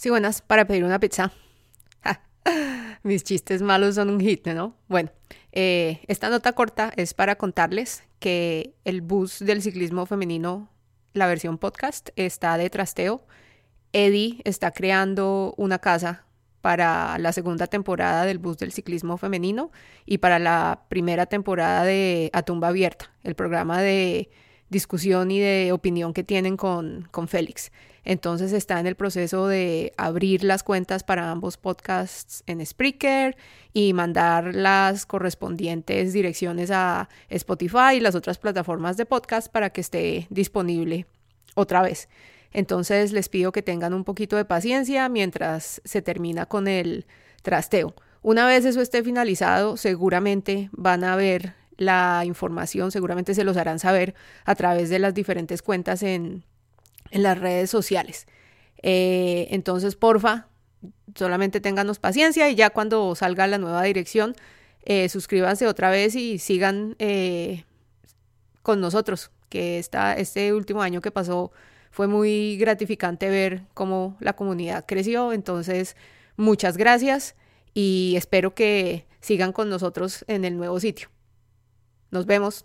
Sí, buenas, para pedir una pizza. Mis chistes malos son un hit, ¿no? Bueno, eh, esta nota corta es para contarles que el bus del ciclismo femenino, la versión podcast, está de trasteo. Eddie está creando una casa para la segunda temporada del bus del ciclismo femenino y para la primera temporada de A Tumba Abierta, el programa de discusión y de opinión que tienen con, con Félix. Entonces está en el proceso de abrir las cuentas para ambos podcasts en Spreaker y mandar las correspondientes direcciones a Spotify y las otras plataformas de podcast para que esté disponible otra vez. Entonces les pido que tengan un poquito de paciencia mientras se termina con el trasteo. Una vez eso esté finalizado, seguramente van a ver la información, seguramente se los harán saber a través de las diferentes cuentas en, las redes sociales. Eh, entonces, porfa, solamente ténganos paciencia y ya cuando salga la nueva dirección, eh, suscríbanse otra vez y sigan eh, con nosotros, que esta, este último año que pasó fue muy gratificante ver cómo la comunidad creció. Entonces, muchas gracias y espero que sigan con nosotros en el nuevo sitio. Nos vemos.